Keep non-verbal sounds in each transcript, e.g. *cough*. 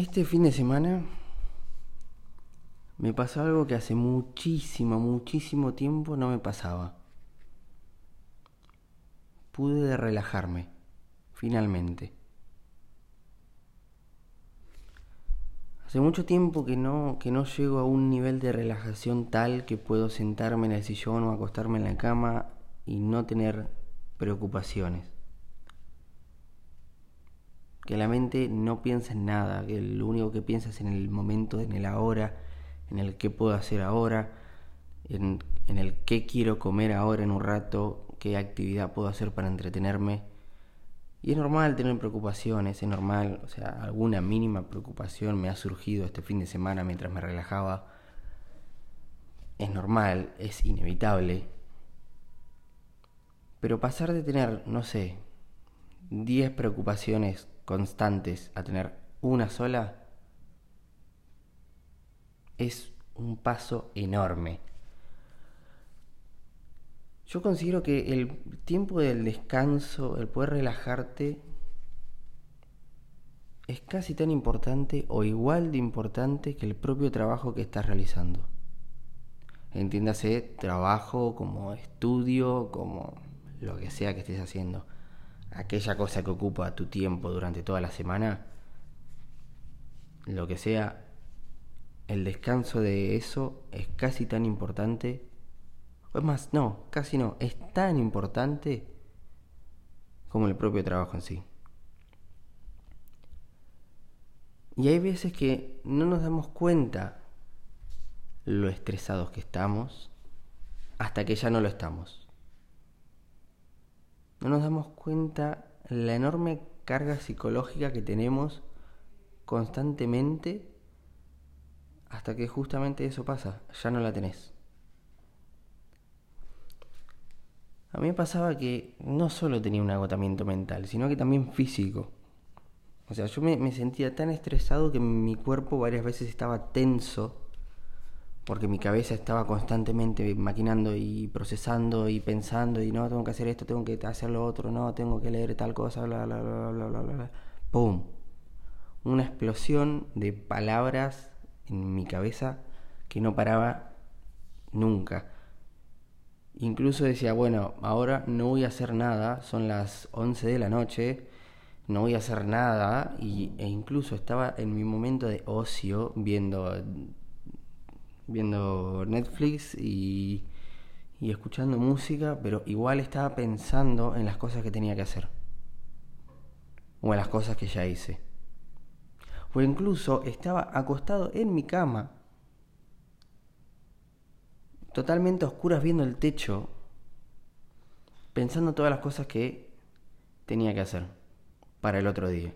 Este fin de semana me pasó algo que hace muchísimo, muchísimo tiempo no me pasaba. Pude relajarme, finalmente. Hace mucho tiempo que no, que no llego a un nivel de relajación tal que puedo sentarme en el sillón o acostarme en la cama y no tener preocupaciones que la mente no piensa en nada, que lo único que piensa es en el momento, en el ahora, en el qué puedo hacer ahora, en, en el qué quiero comer ahora en un rato, qué actividad puedo hacer para entretenerme. Y es normal tener preocupaciones, es normal, o sea, alguna mínima preocupación me ha surgido este fin de semana mientras me relajaba. Es normal, es inevitable. Pero pasar de tener, no sé, 10 preocupaciones constantes a tener una sola, es un paso enorme. Yo considero que el tiempo del descanso, el poder relajarte, es casi tan importante o igual de importante que el propio trabajo que estás realizando. Entiéndase trabajo como estudio, como lo que sea que estés haciendo aquella cosa que ocupa tu tiempo durante toda la semana, lo que sea, el descanso de eso es casi tan importante, o es más, no, casi no, es tan importante como el propio trabajo en sí. Y hay veces que no nos damos cuenta lo estresados que estamos hasta que ya no lo estamos no nos damos cuenta la enorme carga psicológica que tenemos constantemente hasta que justamente eso pasa, ya no la tenés. A mí me pasaba que no solo tenía un agotamiento mental, sino que también físico. O sea, yo me, me sentía tan estresado que mi cuerpo varias veces estaba tenso porque mi cabeza estaba constantemente maquinando y procesando y pensando y no, tengo que hacer esto, tengo que hacer lo otro, no, tengo que leer tal cosa, bla, bla, bla, bla, bla, bla. ¡Pum! Una explosión de palabras en mi cabeza que no paraba nunca. Incluso decía, bueno, ahora no voy a hacer nada, son las 11 de la noche, no voy a hacer nada, y, e incluso estaba en mi momento de ocio viendo viendo Netflix y, y escuchando música, pero igual estaba pensando en las cosas que tenía que hacer. O en las cosas que ya hice. O incluso estaba acostado en mi cama, totalmente a oscuras viendo el techo, pensando todas las cosas que tenía que hacer para el otro día.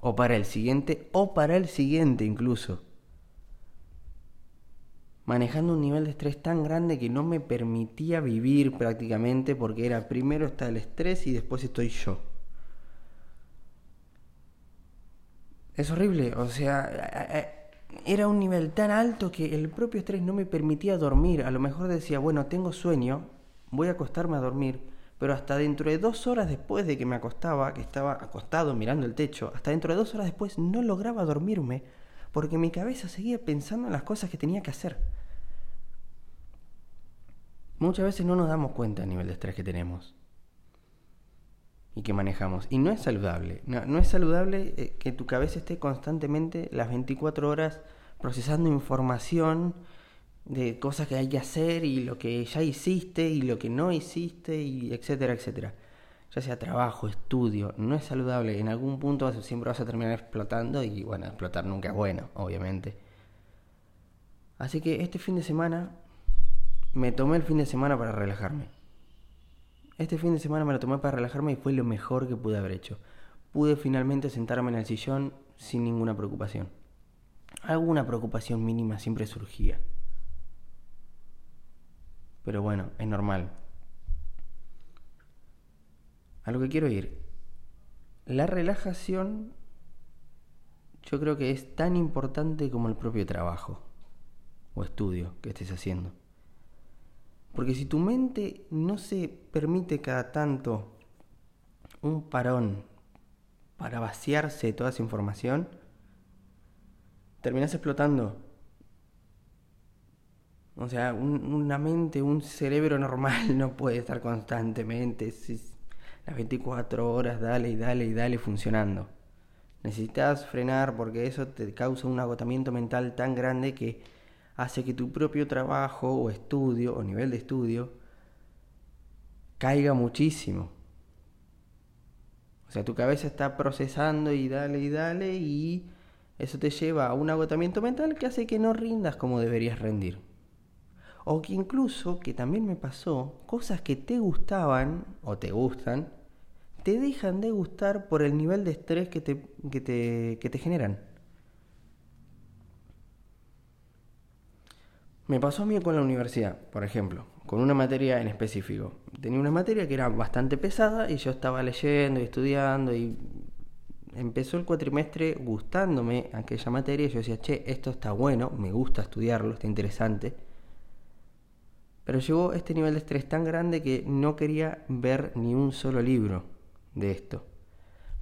O para el siguiente, o para el siguiente incluso manejando un nivel de estrés tan grande que no me permitía vivir prácticamente porque era primero está el estrés y después estoy yo. Es horrible, o sea, era un nivel tan alto que el propio estrés no me permitía dormir. A lo mejor decía, bueno, tengo sueño, voy a acostarme a dormir, pero hasta dentro de dos horas después de que me acostaba, que estaba acostado mirando el techo, hasta dentro de dos horas después no lograba dormirme porque mi cabeza seguía pensando en las cosas que tenía que hacer. Muchas veces no nos damos cuenta del nivel de estrés que tenemos y que manejamos. Y no es saludable. No, es saludable eh, que tu cabeza esté constantemente las 24 horas procesando información de cosas que hay que hacer y lo que ya hiciste y lo que no hiciste y etcétera, etcétera. Ya sea trabajo, estudio, no es saludable. En algún punto siempre vas a terminar explotando y bueno, explotar nunca es bueno, obviamente. Así que este fin de semana me tomé el fin de semana para relajarme. Este fin de semana me lo tomé para relajarme y fue lo mejor que pude haber hecho. Pude finalmente sentarme en el sillón sin ninguna preocupación. Alguna preocupación mínima siempre surgía. Pero bueno, es normal. A lo que quiero ir. La relajación yo creo que es tan importante como el propio trabajo o estudio que estés haciendo. Porque si tu mente no se permite cada tanto un parón para vaciarse de toda esa información, terminás explotando. O sea, una mente, un cerebro normal *laughs* no puede estar constantemente las 24 horas, dale y dale y dale funcionando. Necesitas frenar porque eso te causa un agotamiento mental tan grande que hace que tu propio trabajo o estudio o nivel de estudio caiga muchísimo. O sea, tu cabeza está procesando y dale y dale y eso te lleva a un agotamiento mental que hace que no rindas como deberías rendir. O que incluso, que también me pasó, cosas que te gustaban o te gustan, te dejan de gustar por el nivel de estrés que te, que te, que te generan. Me pasó a mí con la universidad, por ejemplo, con una materia en específico. Tenía una materia que era bastante pesada y yo estaba leyendo y estudiando y empezó el cuatrimestre gustándome aquella materia yo decía, che, esto está bueno, me gusta estudiarlo, está interesante. Pero llegó este nivel de estrés tan grande que no quería ver ni un solo libro de esto.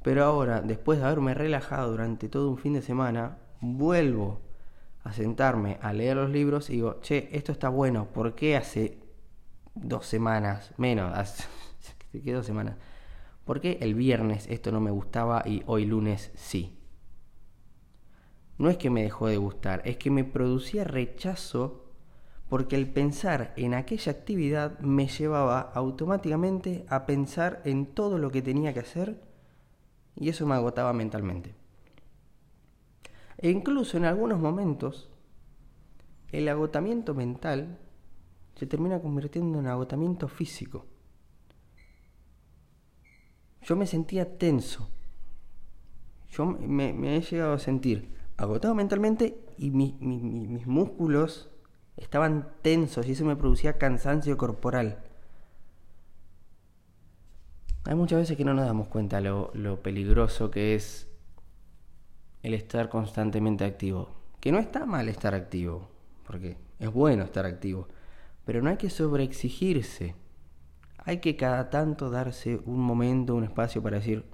Pero ahora, después de haberme relajado durante todo un fin de semana, vuelvo a sentarme a leer los libros y digo, che, esto está bueno, ¿por qué hace dos semanas, menos, *laughs* hace, ¿qué dos semanas? ¿Por qué el viernes esto no me gustaba y hoy lunes sí? No es que me dejó de gustar, es que me producía rechazo porque el pensar en aquella actividad me llevaba automáticamente a pensar en todo lo que tenía que hacer y eso me agotaba mentalmente. E incluso en algunos momentos el agotamiento mental se termina convirtiendo en agotamiento físico. Yo me sentía tenso. Yo me, he llegado a sentir agotado mentalmente y mis músculos estaban tensos y eso me producía cansancio corporal. Hay muchas veces que no nos damos cuenta lo, lo peligroso que es el estar constantemente activo. Que no está mal estar activo, porque es bueno estar activo, pero no hay que sobreexigirse. Hay que cada tanto darse un momento, un espacio para decir,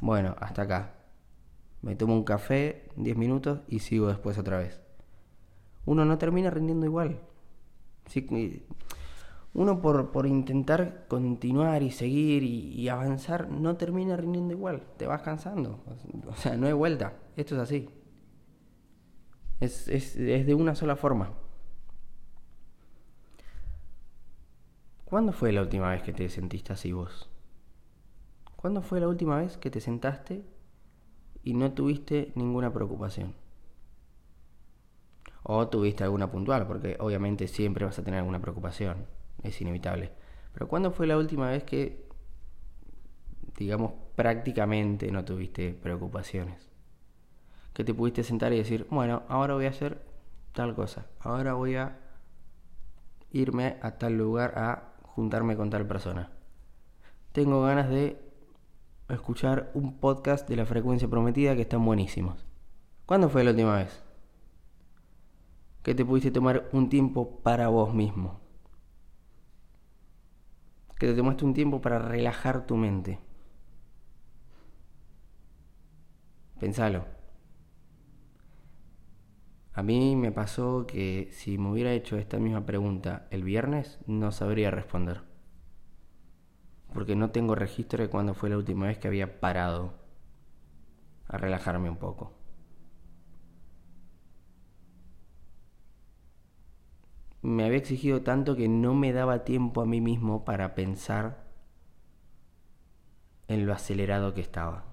bueno, hasta acá. Me tomo un café, 10 minutos y sigo después otra vez uno no termina rindiendo igual. uno por, por, intentar continuar y seguir y, avanzar no termina rindiendo igual, te vas cansando. O sea, no hay vuelta, esto es así. Es, es, es de una sola forma. ¿Cuándo fue la última vez que te sentiste así vos? ¿Cuándo fue la última vez que te sentaste y no tuviste ninguna preocupación? O tuviste alguna puntual, porque obviamente siempre vas a tener alguna preocupación, es inevitable. Pero ¿cuándo fue la última vez que, digamos, prácticamente no tuviste preocupaciones? Que te pudiste sentar y decir, bueno, ahora voy a hacer tal cosa, ahora voy a irme a tal lugar a juntarme con tal persona. Tengo ganas de escuchar un podcast de la frecuencia prometida que están buenísimos. ¿Cuándo fue la última vez? Que te pudiste tomar un tiempo para vos mismo. Que te tomaste un tiempo para relajar tu mente. Pensalo. A mí me pasó que si me hubiera hecho esta misma pregunta el viernes, no sabría responder. Porque no tengo registro de cuándo fue la última vez que había parado a relajarme un poco. Me había exigido tanto que no me daba tiempo a mí mismo para pensar en lo acelerado que estaba.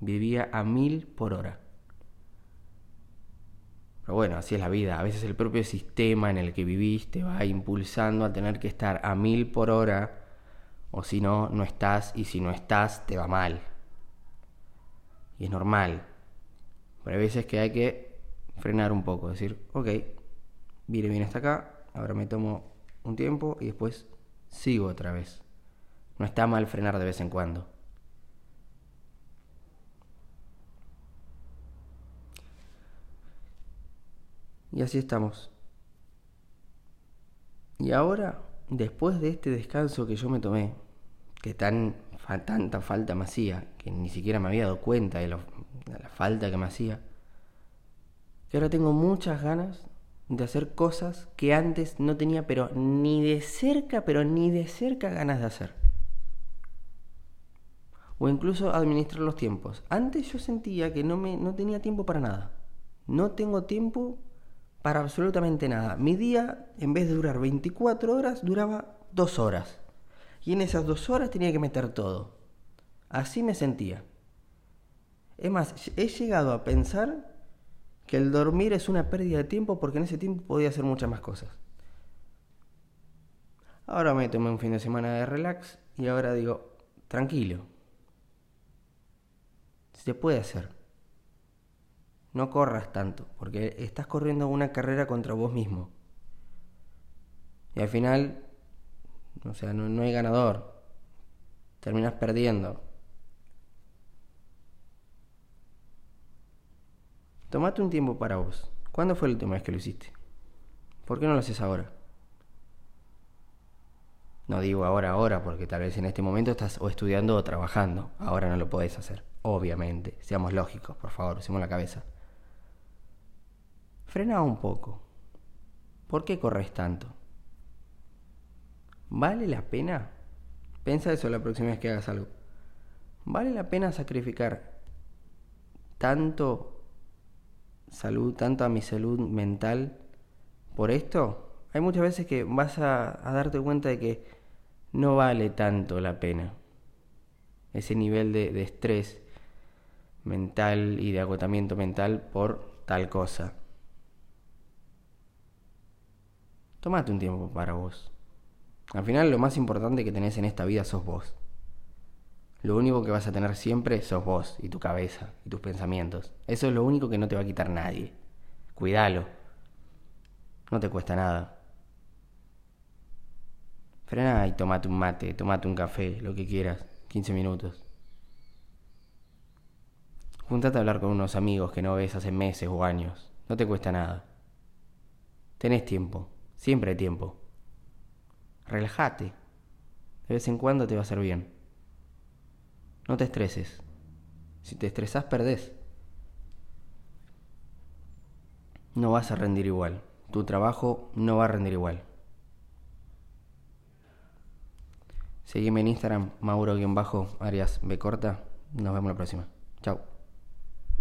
Vivía a mil por hora. Pero bueno, así es la vida. A veces el propio sistema en el que viviste va impulsando a tener que estar a mil por hora, o si no, no estás, y si no estás, te va mal. Y es normal. Pero hay veces que hay que frenar un poco, decir, ok, vine bien hasta acá, ahora me tomo un tiempo y después sigo otra vez. No está mal frenar de vez en cuando. Y así estamos. Y ahora, después de este descanso que yo me tomé, que tan tanta falta me hacía, que ni siquiera me había dado cuenta de la falta que me hacía, que ahora tengo muchas ganas de hacer cosas que antes no tenía, pero ni de cerca, pero ni de cerca ganas de hacer. O incluso administrar los tiempos. Antes yo sentía que no, me, no tenía tiempo para nada. No tengo tiempo para absolutamente nada. Mi día, en vez de durar 24 horas, duraba 2 horas. Y en esas 2 horas tenía que meter todo. Así me sentía. Es más, he llegado a pensar que el dormir es una pérdida de tiempo porque en ese tiempo podía hacer muchas más cosas. Ahora me tomé un fin de semana de relax y ahora digo, tranquilo. Se puede hacer. No corras tanto, porque estás corriendo una carrera contra vos mismo. Y al final, o sea, no, no hay ganador. Terminas perdiendo. Tomate un tiempo para vos. ¿Cuándo fue la última vez que lo hiciste? ¿Por qué no lo haces ahora? No digo ahora, ahora, porque tal vez en este momento estás o estudiando o trabajando. Ahora no lo podés hacer. Obviamente. Seamos lógicos, por favor, usemos la cabeza. Frena un poco. ¿Por qué corres tanto? ¿Vale la pena? Pensa eso la próxima vez que hagas algo. ¿Vale la pena sacrificar tanto salud, tanto a mi salud mental por esto, hay muchas veces que vas a, darte cuenta de que no vale tanto la pena ese nivel de, estrés mental y de agotamiento mental por tal cosa. Tómate un tiempo para vos. Al final lo más importante que tenés en esta vida sos vos. Lo único que vas a tener siempre sos vos y tu cabeza y tus pensamientos. Eso es lo único que no te va a quitar nadie. Cuídalo. No te cuesta nada. Frena y tomate un mate, tomate un café, lo que quieras. 15 minutos. Juntate a hablar con unos amigos que no ves hace meses o años. No te cuesta nada. Tenés tiempo. Siempre hay tiempo. Relájate. De vez en cuando te va a hacer bien. No te estreses. Si te estresas, perdés. No vas a rendir igual. Tu trabajo no va a rendir igual. Seguime en Instagram, Mauro-Arias B corta. Nos vemos la próxima. Chao.